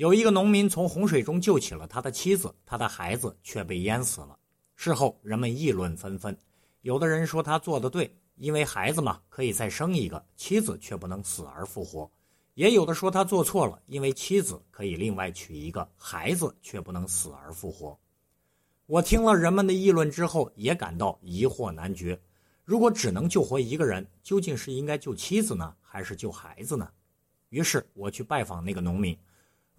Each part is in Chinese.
有一个农民从洪水中救起了他的妻子，他的孩子却被淹死了。事后人们议论纷纷，有的人说他做的对，因为孩子嘛可以再生一个，妻子却不能死而复活；也有的说他做错了，因为妻子可以另外娶一个，孩子却不能死而复活。我听了人们的议论之后，也感到疑惑难决。如果只能救活一个人，究竟是应该救妻子呢，还是救孩子呢？于是我去拜访那个农民。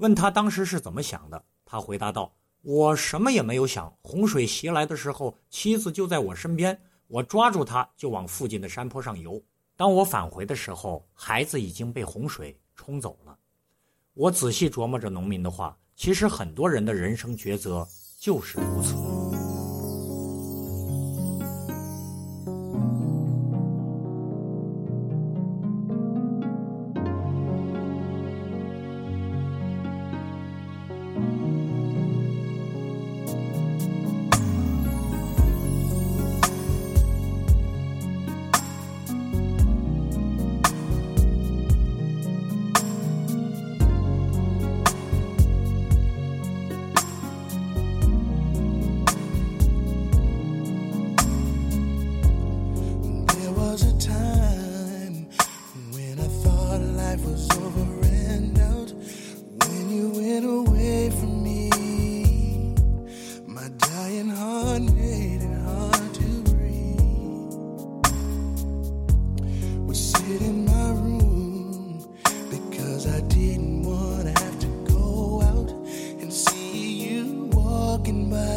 问他当时是怎么想的，他回答道：“我什么也没有想，洪水袭来的时候，妻子就在我身边，我抓住她就往附近的山坡上游。当我返回的时候，孩子已经被洪水冲走了。”我仔细琢磨着农民的话，其实很多人的人生抉择就是如此。Life was over and out. When you went away from me, my dying heart made it hard to breathe. Would sit in my room because I didn't want to have to go out and see you walking by.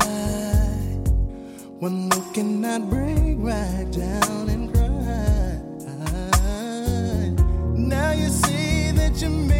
One look and I'd break right down that you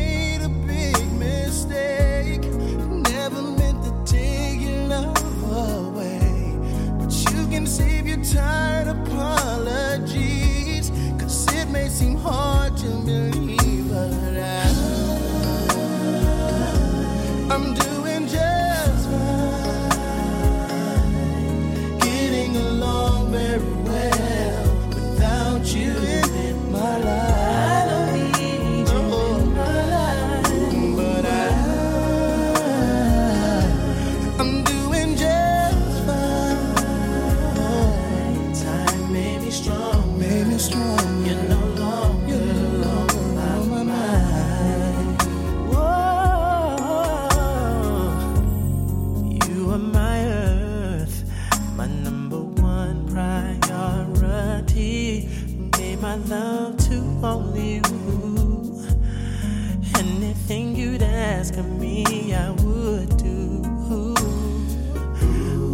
love to only you. Anything you'd ask of me, I would do.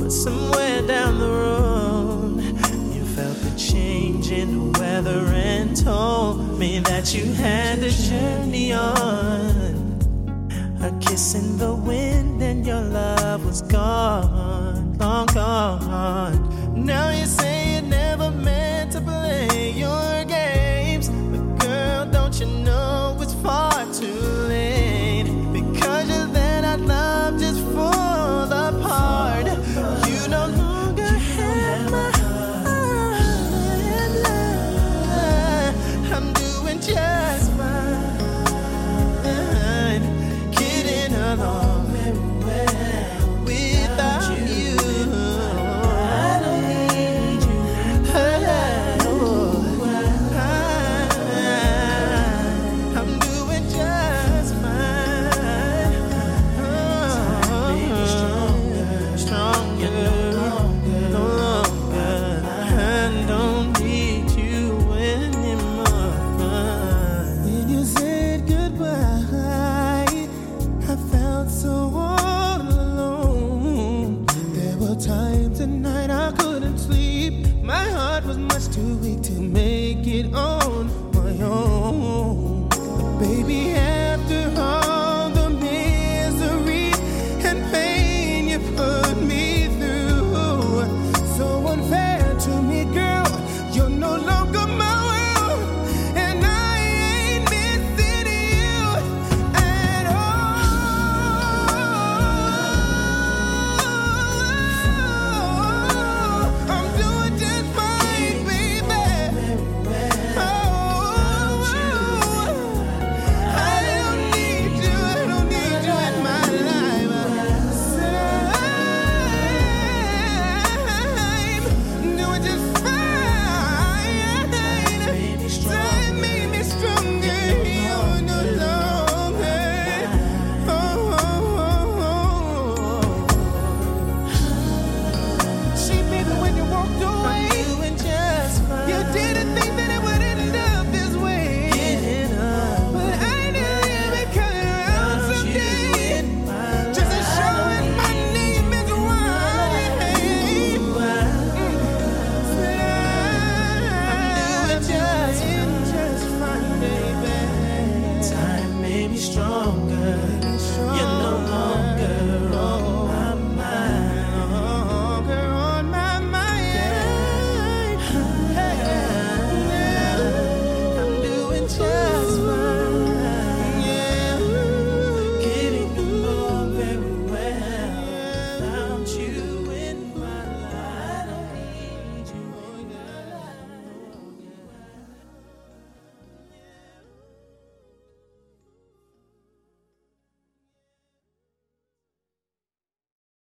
But somewhere down the road, you felt the change in the weather and told me that you had to journey on. A kiss in the wind and your love was gone, long gone. Now love.